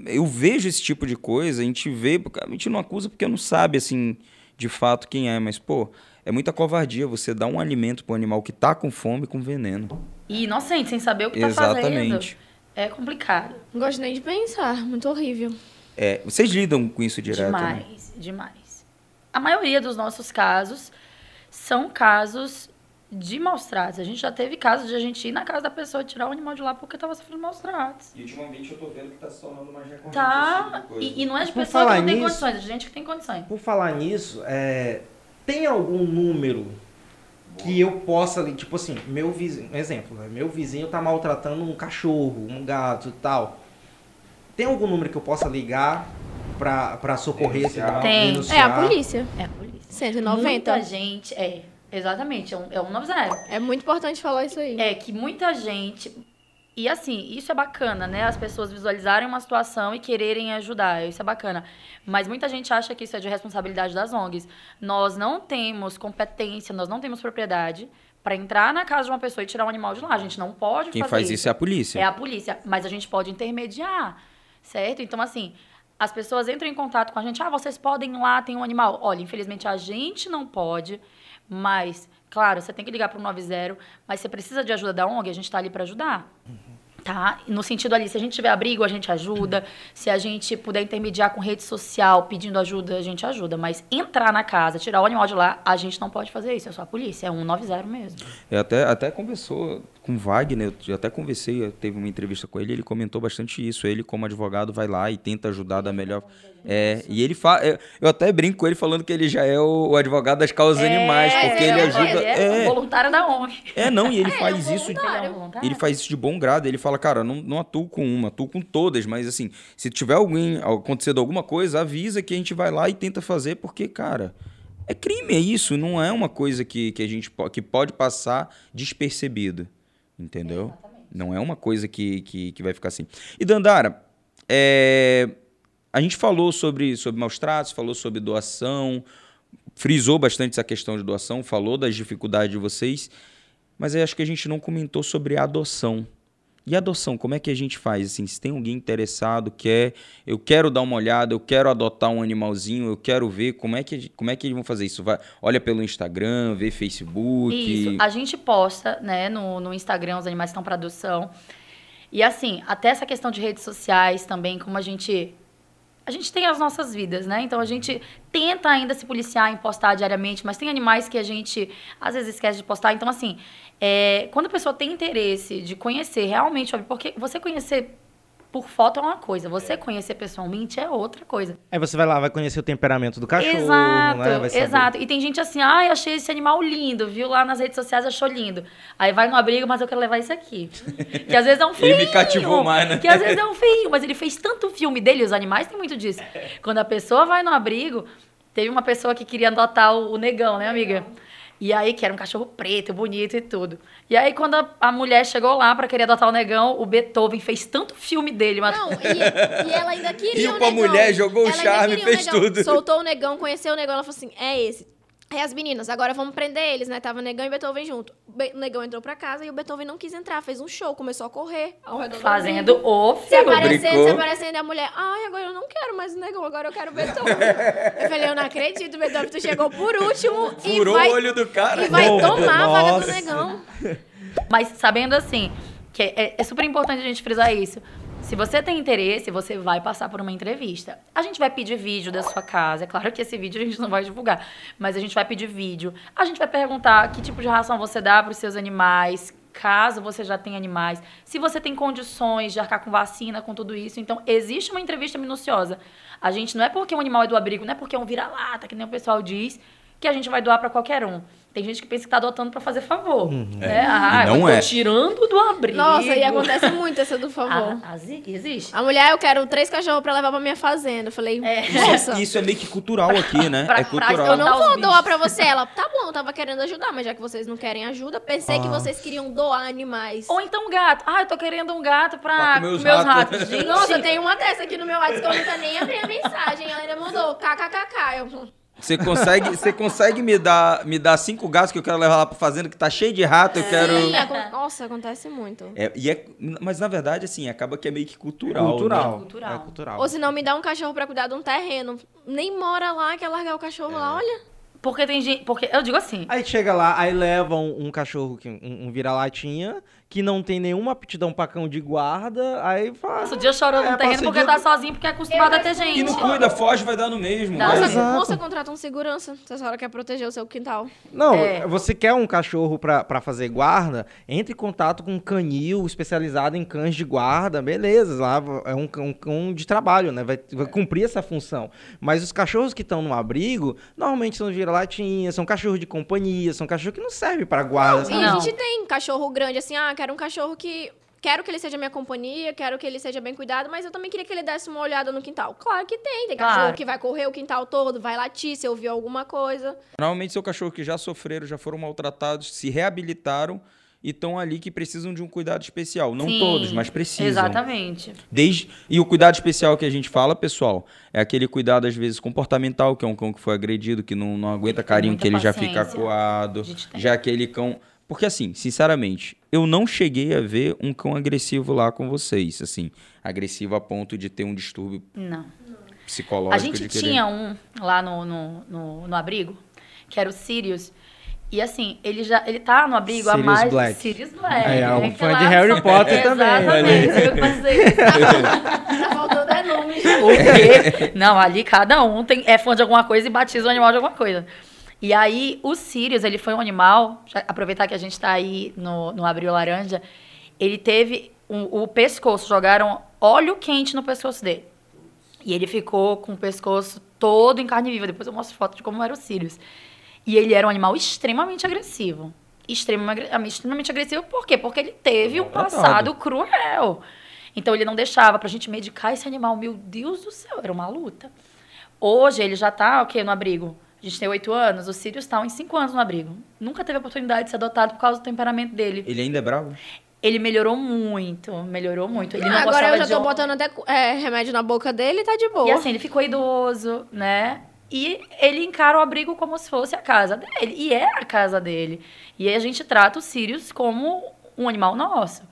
eu vejo esse tipo de coisa, a gente vê, a gente não acusa porque não sabe, assim, de fato quem é, mas, pô, é muita covardia você dar um alimento pro animal que tá com fome com veneno. E inocente, sem saber o que tá fazendo. Exatamente. É complicado. Não gosto nem de pensar. Muito horrível. É, vocês lidam com isso direto, né? demais, demais. A maioria dos nossos casos são casos de maus tratos. A gente já teve casos de a gente ir na casa da pessoa e tirar o animal de lá porque tava sofrendo maus tratos. E ultimamente eu tô vendo que tá se tornando mais recorrente Tá? E, e não é de Por pessoa que falar não tem nisso- condições, é de gente que tem condições. Por falar nisso, é, tem algum número que eu possa, ali, tipo assim, meu vizinho, exemplo, né? meu vizinho tá maltratando um cachorro, um gato e tal. Tem algum número que eu possa ligar pra, pra socorrer esse Denunciar. animal? Tem. É a denunciar? polícia. É a polícia. 190. Muita gente, é, exatamente, é um, é um 90. É muito importante falar isso aí. É que muita gente. E assim, isso é bacana, né? As pessoas visualizarem uma situação e quererem ajudar. Isso é bacana. Mas muita gente acha que isso é de responsabilidade das ONGs. Nós não temos competência, nós não temos propriedade para entrar na casa de uma pessoa e tirar um animal de lá. A gente não pode Quem fazer faz isso é a polícia. É a polícia. Mas a gente pode intermediar, certo? Então, assim, as pessoas entram em contato com a gente. Ah, vocês podem ir lá, tem um animal. Olha, infelizmente a gente não pode, mas, claro, você tem que ligar para o 90, mas você precisa de ajuda da ONG, a gente está ali para ajudar. Tá? No sentido ali, se a gente tiver abrigo, a gente ajuda. Se a gente puder intermediar com rede social pedindo ajuda, a gente ajuda. Mas entrar na casa, tirar o animal de lá, a gente não pode fazer isso. É só a polícia, é 190 mesmo. Eu até, até conversou com o Wagner, eu até conversei, eu teve uma entrevista com ele, ele comentou bastante isso. Ele, como advogado, vai lá e tenta ajudar da melhor. É, e ele fala. Eu até brinco com ele falando que ele já é o, o advogado das causas animais, porque ele é, ajuda. Ele é, É, voluntário da ONG. é, não, e ele É, faz é um isso. é voluntário. Ele faz isso de bom grado. Ele fala, cara, não, não atuo com uma, atuo com todas, mas assim, se tiver alguém acontecendo alguma coisa, avisa que a gente vai lá e tenta fazer, porque, cara, é crime, é isso. Não é uma coisa que, que a gente que pode passar despercebido. Entendeu? Não é uma coisa que, que, que vai ficar assim. E Dandara, é, a gente falou sobre, sobre maus tratos, falou sobre doação, frisou bastante essa questão de doação, falou das dificuldades de vocês, mas acho que a gente não comentou sobre a adoção. E adoção, como é que a gente faz? Assim, se tem alguém interessado, quer, eu quero dar uma olhada, eu quero adotar um animalzinho, eu quero ver como é que, como é que eles vão fazer isso. Vai, olha pelo Instagram, vê Facebook. Isso. A gente posta, né, no, no Instagram, os animais estão para adoção. E assim, até essa questão de redes sociais também, como a gente. A gente tem as nossas vidas, né? Então a gente tenta ainda se policiar em postar diariamente, mas tem animais que a gente às vezes esquece de postar. Então, assim, é, quando a pessoa tem interesse de conhecer realmente, porque você conhecer por foto é uma coisa, você conhecer pessoalmente é outra coisa. Aí você vai lá, vai conhecer o temperamento do cachorro, Exato, né? Exato. E tem gente assim, ai, achei esse animal lindo, viu lá nas redes sociais, achou lindo. Aí vai no abrigo, mas eu quero levar esse aqui. Que às vezes é um Ele filme. me cativou mais, né? Que às vezes é um feinho, mas ele fez tanto filme dele, os animais têm muito disso. Quando a pessoa vai no abrigo, teve uma pessoa que queria adotar o, o negão, né, amiga? E aí, que era um cachorro preto, bonito e tudo. E aí, quando a, a mulher chegou lá pra querer adotar o negão, o Beethoven fez tanto filme dele, mas Não, e, e ela ainda queria Riu o pra negão. mulher, jogou o Ela ainda charme, o fez negão. tudo. Soltou o negão, conheceu o negão, ela falou assim, é esse. Aí as meninas, agora vamos prender eles, né? Tava negão e Beethoven junto. O Be- negão entrou pra casa e o Beethoven não quis entrar, fez um show, começou a correr ao redor do fazendo o Se aparecendo, se aparecendo, e a mulher, ai, agora eu não quero mais o negão, agora eu quero o Beethoven. eu falei, eu não acredito, Beethoven, tu chegou por último e Furou vai, o olho do cara. e vai tomar a vaga do negão. Mas sabendo assim, que é, é super importante a gente frisar isso. Se você tem interesse, você vai passar por uma entrevista. A gente vai pedir vídeo da sua casa. É claro que esse vídeo a gente não vai divulgar, mas a gente vai pedir vídeo. A gente vai perguntar que tipo de ração você dá para os seus animais, caso você já tenha animais, se você tem condições de arcar com vacina, com tudo isso. Então, existe uma entrevista minuciosa. A gente não é porque um animal é do abrigo, não é porque é um vira-lata, que nem o pessoal diz, que a gente vai doar para qualquer um. Tem gente que pensa que tá adotando para fazer favor. Uhum. Né? Ah, E não eu tô é. tirando do abrigo. Nossa, e acontece muito essa do favor. Ah, ah, existe. A mulher, eu quero três cachorros pra levar pra minha fazenda. Eu falei, É. nossa, Isso é meio que cultural aqui, né? Pra- é pra- cultural. eu não vou doar pra você. Ela, tá bom, eu tava querendo ajudar, mas já que vocês não querem ajuda, pensei que vocês queriam doar animais. Ou então um gato. Ah, eu tô querendo um gato pra, Pra comer os meus ratos. ratos. Gente, Nossa, tem uma dessa aqui no meu WhatsApp que eu nunca nem abri a mensagem. Ela ainda mandou kkkk. Eu, Você consegue, você consegue me dar, me dar cinco gatos que eu quero levar lá pra fazenda que tá cheio de rato, eu quero. Sim, acon- Nossa, acontece muito. É, e é, mas na verdade, assim, acaba que é meio que cultural. Cultural. né? Cultural. É cultural. Ou se não, me dá um cachorro pra cuidar de um terreno. Nem mora lá, quer largar o cachorro lá, olha. Porque tem gente. Porque eu digo assim. Aí chega lá, aí leva um, um cachorro, que, um, um vira-latinha, que não tem nenhuma aptidão pra cão de guarda, aí fala... Passa o dia chorando É, no terreno porque dia- tá sozinho, porque é acostumado a ter E gente. não cuida, foge, vai dar no mesmo. Vai. Nossa, Exato. moça contrata um segurança. Se a senhora quer proteger o seu quintal. Não, É. você quer um cachorro pra, pra fazer guarda, entre em contato com um canil especializado em cães de guarda, beleza, lá é um, cão- um cão de trabalho, né? Vai, vai cumprir essa função. Mas os cachorros que estão no abrigo, normalmente são vira-latinhas, são cachorros de companhia, são cachorros que não servem pra guarda. E sabe? a Não. gente tem cachorro grande, assim, ah, quero um cachorro que. Quero que ele seja minha companhia, quero que ele seja bem cuidado, mas eu também queria que ele desse uma olhada no quintal. Claro que tem. Tem cachorro Claro. que vai correr o quintal todo, vai latir se ouvir alguma coisa. Normalmente são cachorros que já sofreram, já foram maltratados, se reabilitaram e estão ali que precisam de um cuidado especial. Não Sim, todos, mas precisam. Exatamente. Desde... E o cuidado especial que a gente fala, pessoal, é aquele cuidado, às vezes, comportamental, que é um cão que foi agredido, que não, não aguenta carinho, que ele já fica paciência. acuado. A gente tem. Já aquele cão. Porque, assim, sinceramente, eu não cheguei a ver um cão agressivo lá com vocês. Assim, agressivo a ponto de ter um distúrbio Não. psicológico. A gente de querer- tinha um lá no, no, no, no abrigo, que era o Sirius. E assim, ele já ele tá no abrigo há Sirius mais Black. Sirius Black. É, é um né, fã de Harry Potter também. Exatamente, eu. Tá faltando é nome. O quê? Não, ali cada um tem, é fã de alguma coisa e batiza o animal de alguma coisa. E aí, o Sirius, ele foi um animal, aproveitar que a gente tá aí no, no Abril Laranja, ele teve um- o pescoço, jogaram óleo quente no pescoço dele. E ele ficou com o pescoço todo em carne viva. Depois eu mostro foto de como era o Sirius. E ele era um animal extremamente agressivo. Extremamente, extremamente agressivo, por quê? Porque ele teve um passado cruel. Então ele não deixava pra gente medicar esse animal. Meu Deus do céu, era uma luta. Hoje ele já tá, o quê, no abrigo? A gente tem oito anos, o Sirius tá em cinco anos no abrigo. Nunca teve a oportunidade de ser adotado por causa do temperamento dele. Ele ainda é bravo? Ele melhorou muito, melhorou muito. Ele não Ah, agora gostava eu já de tô homem. botando até é, remédio na boca dele e tá de boa. E assim, ele ficou idoso, né? E ele encara o abrigo como se fosse a casa dele. E é a casa dele. E aí a gente trata o Sirius como um animal nosso.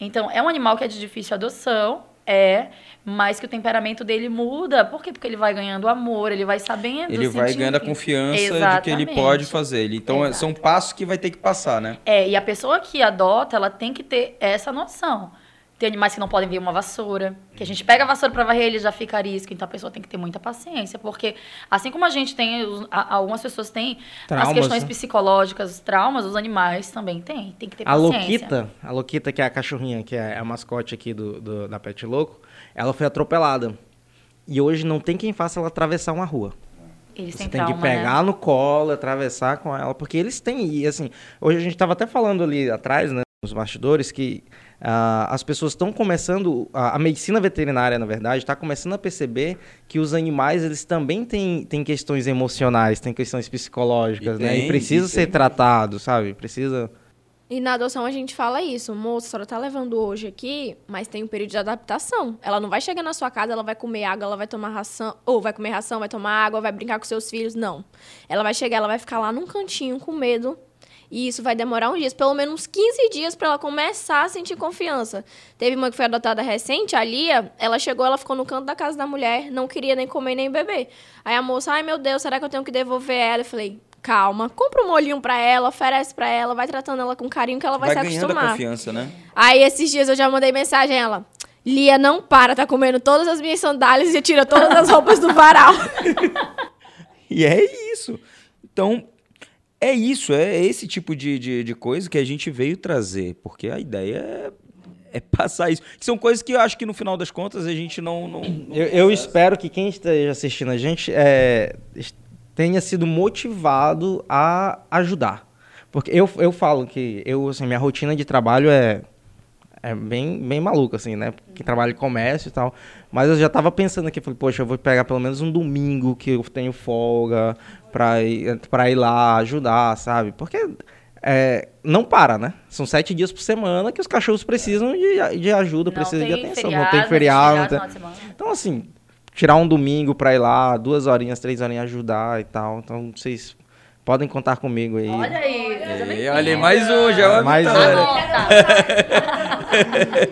Então, é um animal que é de difícil adoção, é, mas que o temperamento dele muda. Por quê? Porque ele vai ganhando amor, ele vai sabendo. Ele vai ganhando a confiança de que ele Exatamente. pode fazer. Ele- Então, é- Exato. são passos que vai ter que passar, né? É, e a pessoa que adota, ela tem que ter essa noção. Tem animais que não podem ver uma vassoura, que a gente pega a vassoura para varrer, ele já fica arisco, então a pessoa tem que ter muita paciência, porque assim como a gente tem, os- algumas pessoas têm as Traumas, questões né? psicológicas, os traumas, os animais também têm, tem que ter A paciência. Loquita, a Loquita, que é a cachorrinha, que é a mascote aqui do, do- da Pet Louco, ela foi atropelada. E hoje não tem quem faça ela atravessar uma rua. Eles Você têm tem trauma, que pegar né? no colo, atravessar com ela, porque eles têm, e assim, hoje a gente estava até falando ali atrás, né, nos bastidores, que ah, as pessoas estão começando, a, a medicina veterinária, na verdade, está começando a perceber que os animais, eles também têm, têm questões emocionais, têm questões psicológicas, E né, tem, e precisa e ser tem. tratado, sabe, precisa... E na adoção a gente fala isso. Moça, a senhora tá levando hoje aqui, mas tem um período de adaptação. Ela não vai chegar na sua casa, ela vai comer água, ela vai tomar ração, ou vai comer ração, vai tomar água, vai brincar com seus filhos. Não. Ela vai chegar, ela vai ficar lá num cantinho com medo. E isso vai demorar uns dias, pelo menos uns 15 dias pra ela começar a sentir confiança. Teve uma que foi adotada recente, a Lia, ela chegou, ela ficou no canto da casa da mulher, não queria nem comer nem beber. Aí a moça, ai meu Deus, será que eu tenho que devolver ela? Eu falei, calma, compra um molhinho pra ela, oferece pra ela, vai tratando ela com carinho que ela vai, Vai, se ganhando a acostumar. confiança, né? Aí esses dias eu já mandei mensagem a ela. Lia não para, tá comendo todas as minhas sandálias e tira todas as roupas do varal. E é isso. Então, é isso, é esse tipo de, de, de coisa que a gente veio trazer, porque a ideia é, é passar isso. Que são coisas que eu acho que no final das contas a gente não. não, não Eu, eu espero que quem esteja assistindo a gente é, tenha sido motivado a ajudar. Porque eu, eu falo que eu, assim, minha rotina de trabalho é, é bem, bem maluca, assim, né? Que trabalho em comércio e tal. Mas eu já tava pensando aqui, falei, poxa, eu vou pegar pelo menos um domingo que eu tenho folga pra ir, pra ir lá ajudar, sabe? Porque é, não para, né? São sete dias por semana que os cachorros precisam de, de ajuda, Não precisam de tem atenção. feriado, não tem feriado, não tem... de semana. Então, assim, tirar um domingo pra ir lá, duas horinhas, três horinhas ajudar e tal. Então, vocês podem contar comigo aí. Olha aí, E olha, aí, mais um, já é Mais um. Anota.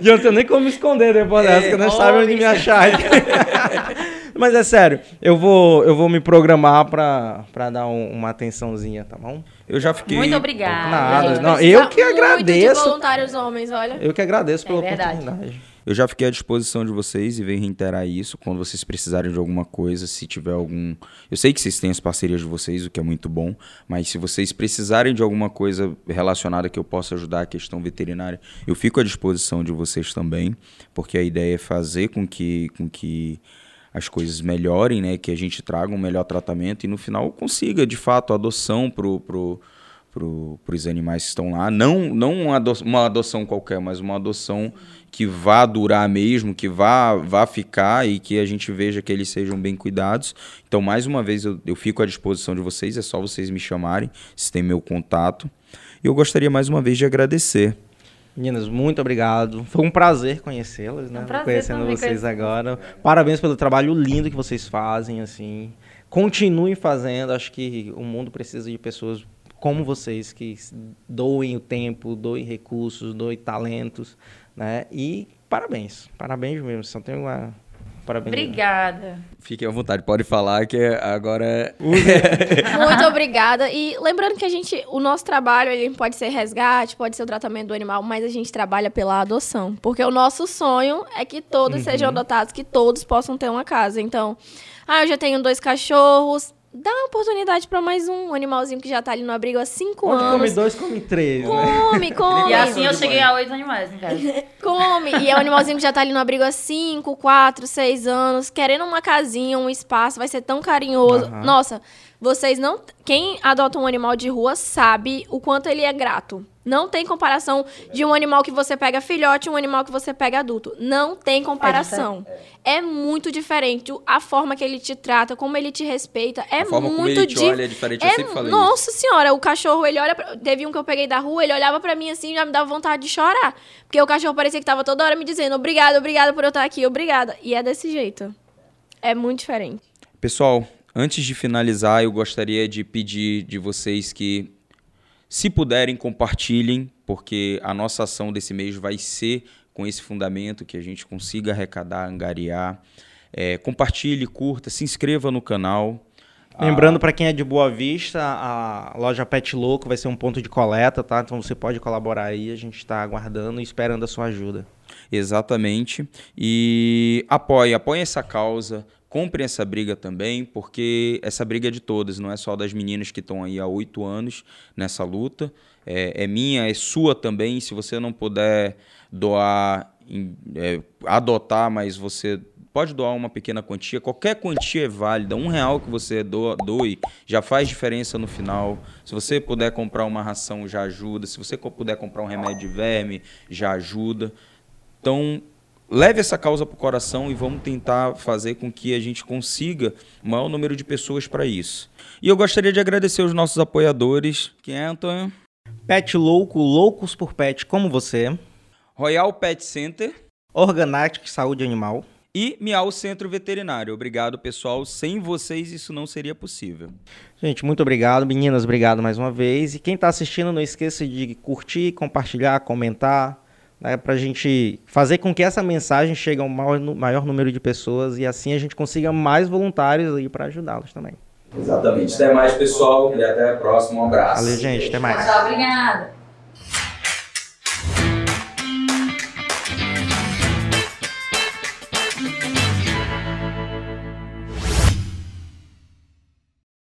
E eu não tenho nem como me esconder depois dessa, que não sabe onde me achar. Mas é sério, eu vou, eu vou me programar pra, pra dar um- uma atençãozinha, tá bom? Eu já fiquei. Muito obrigada. Nada, não, eu que muito agradeço. de voluntários homens, olha. Eu que agradeço pela É verdade. oportunidade. Eu já fiquei à disposição de vocês e venho reiterar isso quando vocês precisarem de alguma coisa, se tiver algum. Eu sei que vocês têm as parcerias de vocês, o que é muito bom, mas se vocês precisarem de alguma coisa relacionada que eu possa ajudar a questão veterinária, eu fico à disposição de vocês também, porque a ideia é fazer com que, com que as coisas melhorem, né? Que a gente traga um melhor tratamento e no final consiga, de fato, a adoção pro. pro para os animais que estão lá. Não, não uma, ado- uma adoção qualquer, mas uma adoção que vá durar mesmo, que vá, vá ficar e que a gente veja que eles sejam bem cuidados. Então, mais uma vez, eu, eu fico à disposição de vocês, é só vocês me chamarem, se tem meu contato. E eu gostaria mais uma vez de agradecer. Meninas, muito obrigado. Foi um prazer conhecê-las, né? um prazer Conhecendo vocês agora. Parabéns pelo trabalho lindo que vocês fazem, assim. Continuem fazendo. Acho que o mundo precisa de pessoas como vocês que doem o tempo, doem recursos, doem talentos, né? E parabéns. Parabéns mesmo. Só tenho uma parabéns. Obrigada. Fiquem à vontade, pode falar que agora é Muito obrigada. E lembrando que a gente, o nosso trabalho, ele pode ser resgate, pode ser o tratamento do animal, mas a gente trabalha pela adoção. Porque o nosso sonho é que todos sejam adotados, que todos possam ter uma casa. Então, ah, eu já tenho dois cachorros. Dá uma oportunidade para mais um animalzinho que já tá ali no abrigo há cinco Onde come anos. dois, come três, né? Come, come. E assim eu cheguei a oito animais em casa. Come. E é um animalzinho que já tá ali no abrigo há 5, 4, 6 anos, querendo uma casinha, um espaço, vai ser tão carinhoso. Aham. Nossa, vocês não. Quem adota um animal de rua sabe o quanto ele é grato. Não tem comparação de um animal que você pega filhote e um animal que você pega adulto. Não tem comparação. É, muito diferente. A forma que ele te trata, como ele te respeita, é a forma muito como ele te di- olha é diferente. Eu é, sempre falei isso. nossa senhora, o cachorro, ele olha. Pra, teve um que eu peguei da rua, ele olhava pra mim assim e já me dava vontade de chorar. Porque o cachorro parecia que tava toda hora me dizendo obrigada, obrigada por eu estar aqui, obrigada. E é desse jeito. É muito diferente. Pessoal, antes de finalizar, eu gostaria de pedir de vocês que, se puderem, compartilhem, porque a nossa ação desse mês vai ser com esse fundamento, que a gente consiga arrecadar, angariar. É, compartilhe, curta, se inscreva no canal. Lembrando para quem é de Boa Vista, a loja Pet Louco vai ser um ponto de coleta, tá? Então você pode colaborar aí, a gente está aguardando e esperando a sua ajuda. Exatamente. E apoie, apoie essa causa, compre essa briga também, porque essa briga é de todas, não é só das meninas que estão aí há oito anos nessa luta. É, é minha, é sua também. Se você não puder doar, é, adotar, mas você pode doar uma pequena quantia, qualquer quantia é válida. Um real que você doa, doe já faz diferença no final. Se você puder comprar uma ração, já ajuda. Se você puder comprar um remédio de verme, já ajuda. Então, leve essa causa para o coração e vamos tentar fazer com que a gente consiga o maior número de pessoas para isso. E eu gostaria de agradecer os nossos apoiadores. Quem é, Antônio? Pet Louco, loucos por pet como você. Royal Pet Center Organatic Saúde Animal. E Miau Centro Veterinário. Obrigado, pessoal. Sem vocês isso não seria possível. Gente, muito obrigado. Meninas, obrigado mais uma vez. E quem está assistindo, não esqueça de curtir, compartilhar, comentar, né, para a gente fazer com que essa mensagem chegue ao maior, maior número de pessoas e assim a gente consiga mais voluntários aí para ajudá-los também. Exatamente. Até mais, pessoal. E até a próxima. Um abraço. Valeu, gente. Até mais. Tchau, obrigada.